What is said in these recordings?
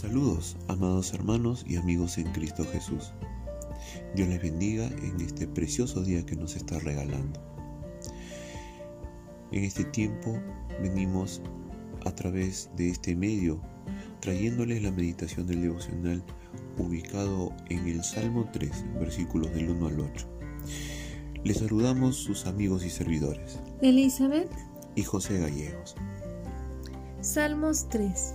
Saludos, amados hermanos y amigos en Cristo Jesús. Dios les bendiga en este precioso día que nos está regalando. En este tiempo venimos a través de este medio trayéndoles la meditación del devocional ubicado en el Salmo 3, versículos del 1 al 8. Les saludamos sus amigos y servidores. Elizabeth y José Gallegos. Salmos 3.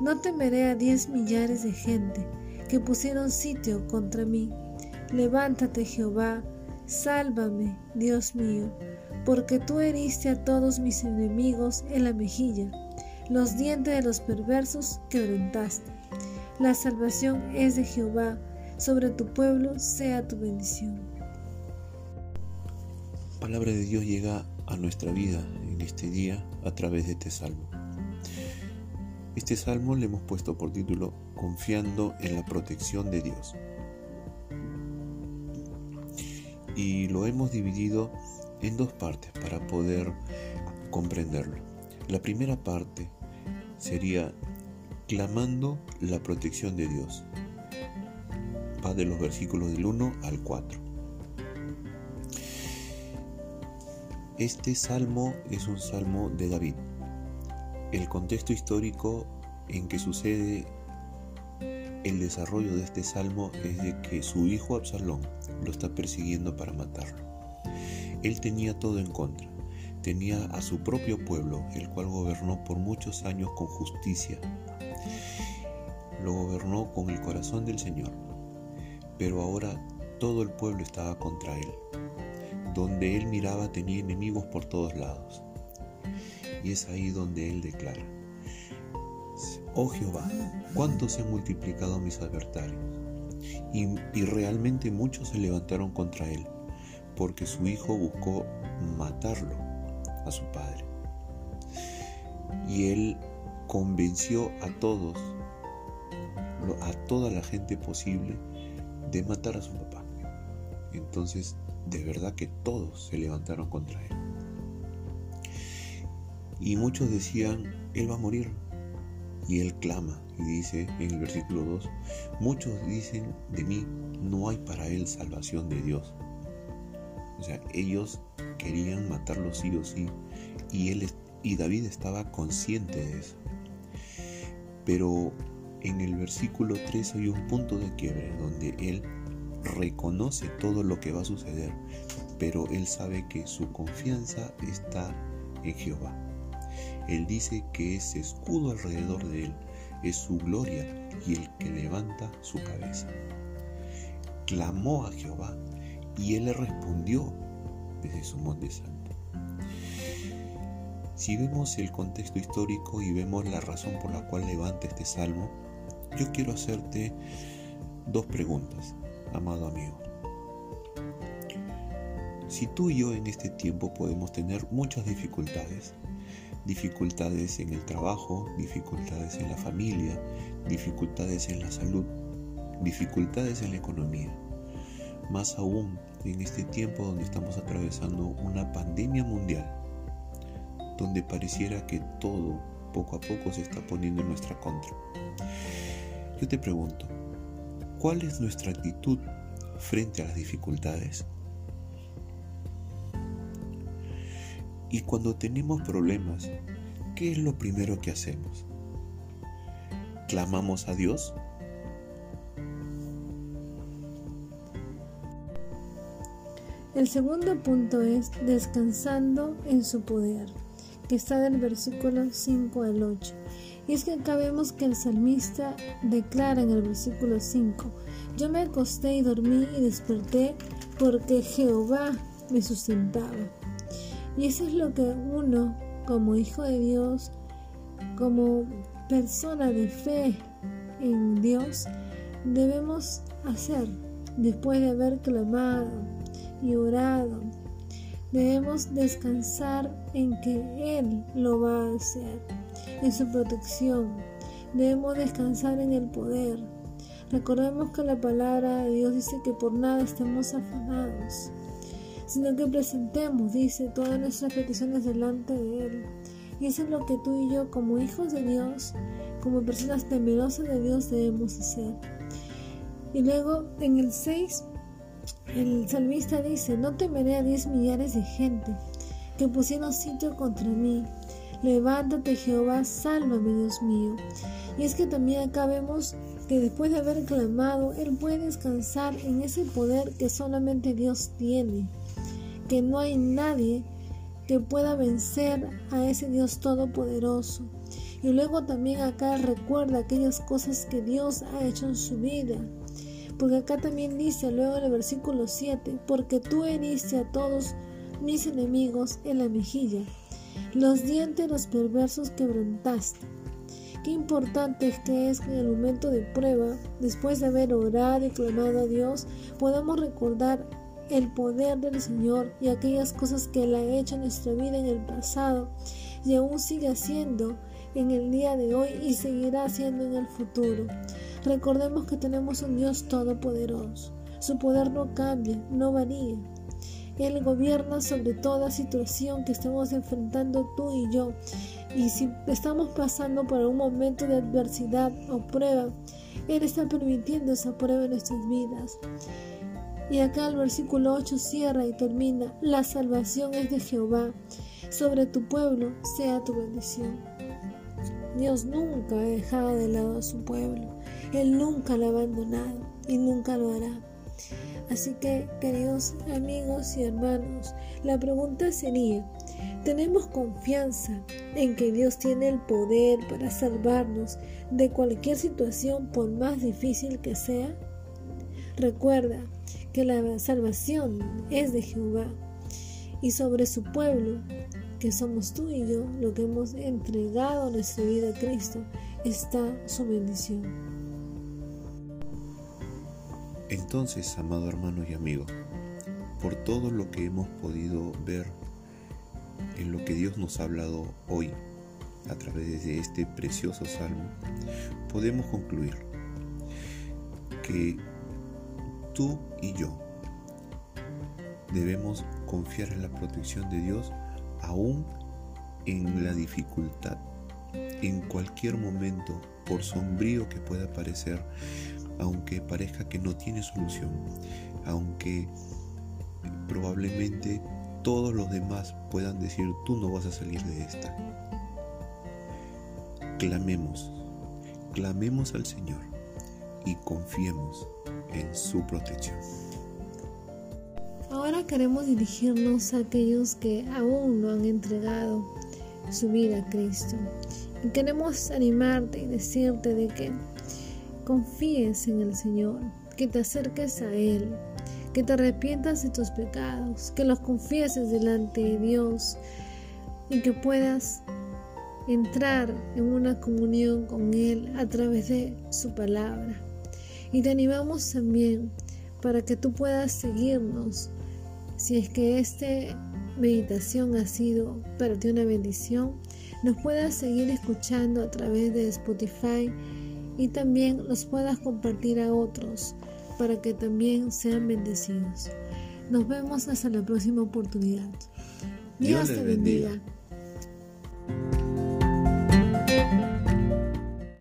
No temeré a diez millares de gente que pusieron sitio contra mí. Levántate, Jehová, sálvame, Dios mío, porque tú heriste a todos mis enemigos en la mejilla, los dientes de los perversos quebrantaste. La salvación es de Jehová, sobre tu pueblo sea tu bendición. Palabra de Dios llega a nuestra vida en este día a través de este salmo. Este salmo le hemos puesto por título Confiando en la protección de Dios. Y lo hemos dividido en dos partes para poder comprenderlo. La primera parte sería clamando la protección de Dios. Va de los versículos del 1 al 4. Este salmo es un salmo de David el contexto histórico en que sucede el desarrollo de este salmo es de que su hijo Absalón lo está persiguiendo para matarlo. Él tenía todo en contra. Tenía a su propio pueblo, el cual gobernó por muchos años con justicia. Lo gobernó con el corazón del Señor. Pero ahora todo el pueblo estaba contra él. Donde él miraba tenía enemigos por todos lados. Y es ahí donde él declara, oh Jehová, cuánto se han multiplicado mis adversarios. Y, y realmente muchos se levantaron contra él, porque su hijo buscó matarlo a su padre. Y él convenció a todos, a toda la gente posible, de matar a su papá. Entonces, de verdad que todos se levantaron contra él. Y muchos decían, Él va a morir. Y Él clama y dice en el versículo 2, muchos dicen de mí, no hay para Él salvación de Dios. O sea, ellos querían matarlo sí o sí. Y, él, y David estaba consciente de eso. Pero en el versículo 3 hay un punto de quiebre donde él reconoce todo lo que va a suceder, pero él sabe que su confianza está en Jehová. Él dice que ese escudo alrededor de él es su gloria y el que levanta su cabeza. Clamó a Jehová y él le respondió desde su monte santo. Si vemos el contexto histórico y vemos la razón por la cual levanta este salmo, yo quiero hacerte dos preguntas, amado amigo. Si tú y yo en este tiempo podemos tener muchas dificultades, dificultades en el trabajo, dificultades en la familia, dificultades en la salud, dificultades en la economía. Más aún en este tiempo donde estamos atravesando una pandemia mundial, donde pareciera que todo poco a poco se está poniendo en nuestra contra. Yo te pregunto, ¿cuál es nuestra actitud frente a las dificultades? Y cuando tenemos problemas, ¿qué es lo primero que hacemos? ¿Clamamos a Dios? El segundo punto es descansando en su poder, que está del versículo 5 al 8. Y es que acá vemos que el salmista declara en el versículo 5, yo me acosté y dormí y desperté porque Jehová me sustentaba. Y eso es lo que uno, como hijo de Dios, como persona de fe en Dios debemos hacer después de haber clamado y orado. Debemos descansar en que Él lo va a hacer, en su protección. Debemos descansar en el poder. Recordemos que la palabra de Dios dice que por nada estemos afanados, sino que presentemos, dice, todas nuestras peticiones delante de Él. Y eso es lo que tú y yo, como hijos de Dios, como personas temerosas de Dios, debemos hacer. Y luego en el 6, el salmista dice, no temeré a diez millares de gente que pusieron sitio contra mí. Levántate Jehová, sálvame Dios mío. Y es que también acá vemos que después de haber clamado, Él puede descansar en ese poder que solamente Dios tiene, que no hay nadie que pueda vencer a ese Dios todopoderoso. Y luego también acá recuerda aquellas cosas que Dios ha hecho en su vida. Porque acá también dice luego en el versículo 7, porque tú heriste a todos mis enemigos en la mejilla, los dientes los perversos quebrantaste. Qué importante es que es que en el momento de prueba, después de haber orado y clamado a Dios, podamos recordar el poder del Señor y aquellas cosas que Él ha hecho en nuestra vida en el pasado y aún sigue haciendo en el día de hoy y seguirá haciendo en el futuro. Recordemos que tenemos un Dios todopoderoso. Su poder no cambia, no varía. Él gobierna sobre toda situación que estemos enfrentando tú y yo. Y si estamos pasando por un momento de adversidad o prueba, Él está permitiendo esa prueba en nuestras vidas. Y acá el versículo 8 cierra y termina, la salvación es de Jehová, sobre tu pueblo sea tu bendición. Dios nunca ha dejado de lado a su pueblo. Él nunca lo ha abandonado y nunca lo hará. Así que, queridos amigos y hermanos, la pregunta sería, ¿tenemos confianza en que Dios tiene el poder para salvarnos de cualquier situación por más difícil que sea? Recuerda que la salvación es de Jehová y sobre su pueblo, que somos tú y yo, lo que hemos entregado nuestra vida a Cristo, está su bendición. Entonces, amado hermano y amigo, por todo lo que hemos podido ver en lo que Dios nos ha hablado hoy a través de este precioso salmo, podemos concluir que tú y yo debemos confiar en la protección de Dios aún en la dificultad, en cualquier momento, por sombrío que pueda parecer, aunque parezca que no tiene solución, aunque probablemente todos los demás puedan decir tú no vas a salir de esta. Clamemos, clamemos al Señor y confiemos en su protección. Ahora queremos dirigirnos a aquellos que aún no han entregado su vida a Cristo. Y queremos animarte y decirte de que confíes en el Señor, que te acerques a Él, que te arrepientas de tus pecados, que los confieses delante de Dios y que puedas entrar en una comunión con Él a través de su palabra. Y te animamos también para que tú puedas seguirnos. Si es que esta meditación ha sido para ti una bendición, nos puedas seguir escuchando a través de Spotify y también los puedas compartir a otros para que también sean bendecidos. Nos vemos hasta la próxima oportunidad. Dios, te bendiga.